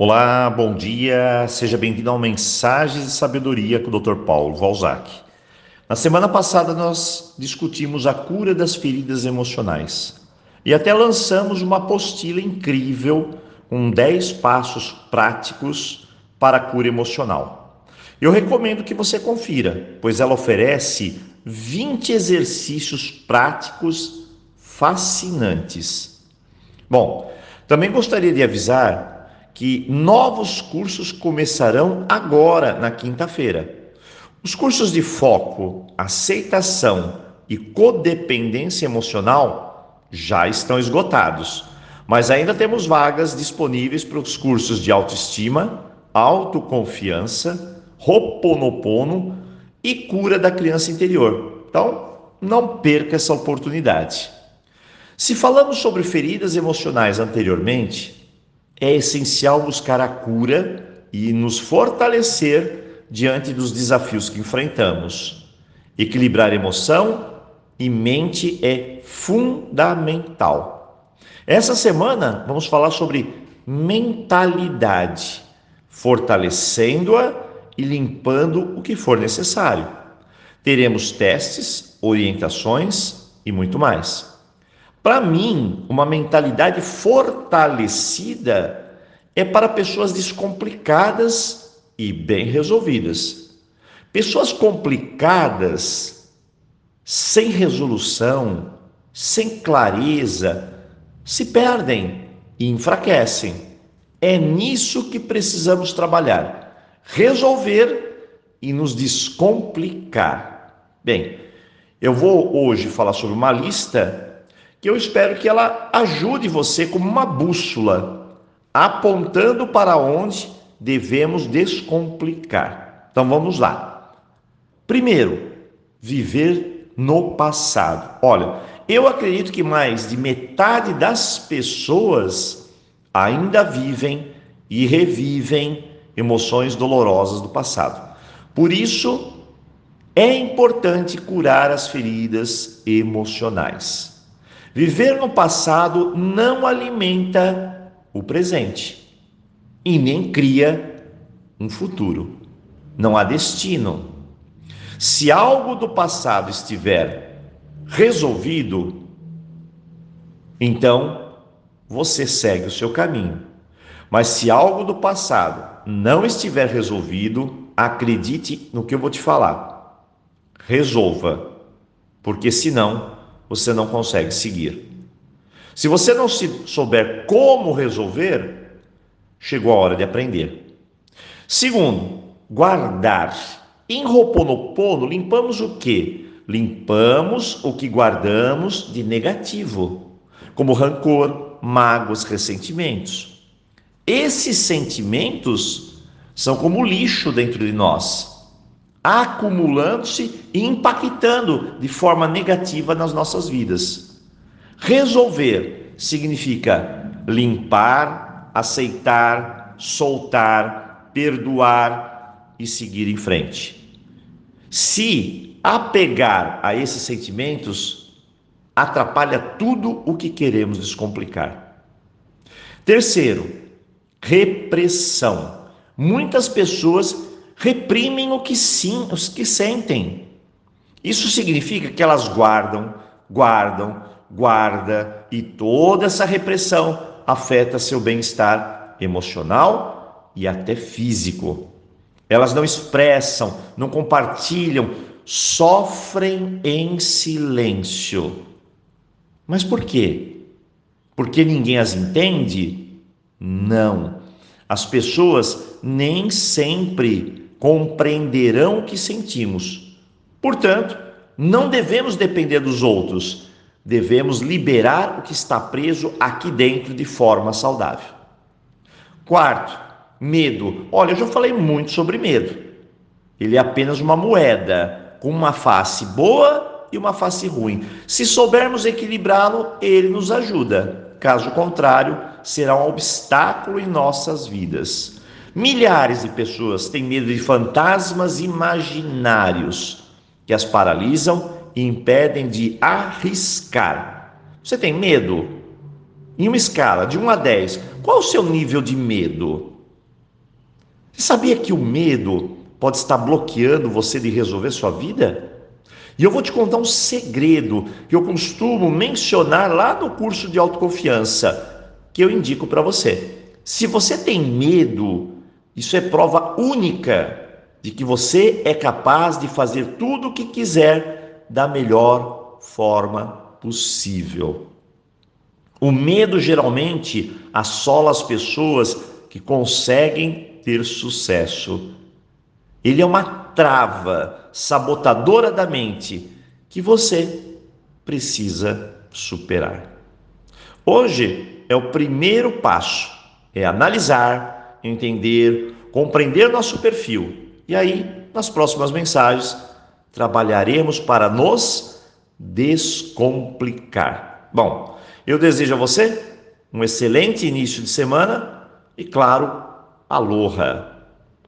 Olá, bom dia, seja bem-vindo ao Mensagens de Sabedoria com o Dr. Paulo Valzac. Na semana passada nós discutimos a cura das feridas emocionais e até lançamos uma apostila incrível com 10 passos práticos para a cura emocional. Eu recomendo que você confira, pois ela oferece 20 exercícios práticos fascinantes. Bom, também gostaria de avisar que novos cursos começarão agora, na quinta-feira. Os cursos de foco, aceitação e codependência emocional já estão esgotados, mas ainda temos vagas disponíveis para os cursos de autoestima, autoconfiança, Ho'oponopono e cura da criança interior. Então, não perca essa oportunidade. Se falamos sobre feridas emocionais anteriormente, é essencial buscar a cura e nos fortalecer diante dos desafios que enfrentamos. Equilibrar emoção e mente é fundamental. Essa semana vamos falar sobre mentalidade, fortalecendo-a e limpando o que for necessário. Teremos testes, orientações e muito mais. Para mim, uma mentalidade fortalecida é para pessoas descomplicadas e bem resolvidas. Pessoas complicadas, sem resolução, sem clareza, se perdem e enfraquecem. É nisso que precisamos trabalhar. Resolver e nos descomplicar. Bem, eu vou hoje falar sobre uma lista que eu espero que ela ajude você como uma bússola, apontando para onde devemos descomplicar. Então vamos lá. Primeiro, viver no passado. Olha, eu acredito que mais de metade das pessoas ainda vivem e revivem emoções dolorosas do passado. Por isso, é importante curar as feridas emocionais. Viver no passado não alimenta o presente e nem cria um futuro. Não há destino. Se algo do passado estiver resolvido, então você segue o seu caminho. Mas se algo do passado não estiver resolvido, acredite no que eu vou te falar. Resolva, porque senão você não consegue seguir. Se você não souber como resolver, chegou a hora de aprender. Segundo, guardar. Em Roponopono, limpamos o que? Limpamos o que guardamos de negativo, como rancor, mágoas, ressentimentos. Esses sentimentos são como lixo dentro de nós acumulando-se e impactando de forma negativa nas nossas vidas. Resolver significa limpar, aceitar, soltar, perdoar e seguir em frente. Se apegar a esses sentimentos, atrapalha tudo o que queremos descomplicar. Terceiro, repressão. Muitas pessoas reprimem o que sim, os que sentem. Isso significa que elas guardam, guardam, guarda e toda essa repressão afeta seu bem-estar emocional e até físico. Elas não expressam, não compartilham, sofrem em silêncio. Mas por quê? Porque ninguém as entende? Não. As pessoas nem sempre compreenderão o que sentimos. Portanto, não devemos depender dos outros, devemos liberar o que está preso aqui dentro de forma saudável. Quarto, medo. Olha, eu já falei muito sobre medo. Ele é apenas uma moeda com uma face boa e uma face ruim. Se soubermos equilibrá-lo, ele nos ajuda. Caso contrário, será um obstáculo em nossas vidas. Milhares de pessoas têm medo de fantasmas imaginários que as paralisam e impedem de arriscar. Você tem medo? Em uma escala de 1 a 10, qual o seu nível de medo? Você sabia que o medo pode estar bloqueando você de resolver sua vida? E eu vou te contar um segredo que eu costumo mencionar lá no curso de autoconfiança, que eu indico para você. Se você tem medo, isso é prova única de que você é capaz de fazer tudo o que quiser da melhor forma possível. O medo geralmente assola as pessoas que conseguem ter sucesso. Ele é uma trava sabotadora da mente que você precisa superar. Hoje é o primeiro passo, é analisar, entender, compreender nosso perfil e aí, nas próximas mensagens, trabalharemos para nos descomplicar. Bom, eu desejo a você um excelente início de semana e, claro, aloha!